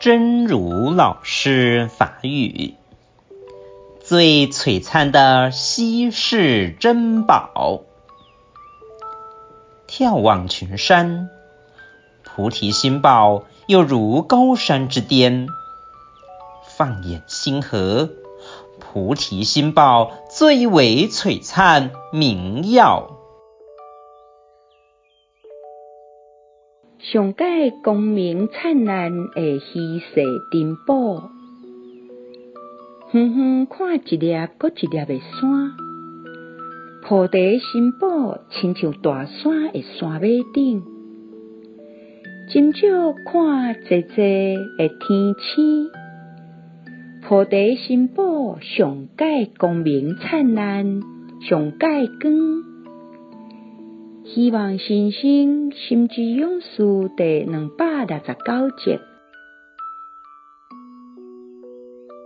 真如老师法语，最璀璨的稀世珍宝。眺望群山，菩提心宝又如高山之巅；放眼星河，菩提心宝最为璀璨明耀。上界光明灿烂的稀世珍宝，远远看一粒搁一粒的山，菩提心宝亲像大山的山尾顶，斟酌看济济的天星，菩提心宝上界光明灿烂，上界光。希望新生心之勇士第两百六十九集。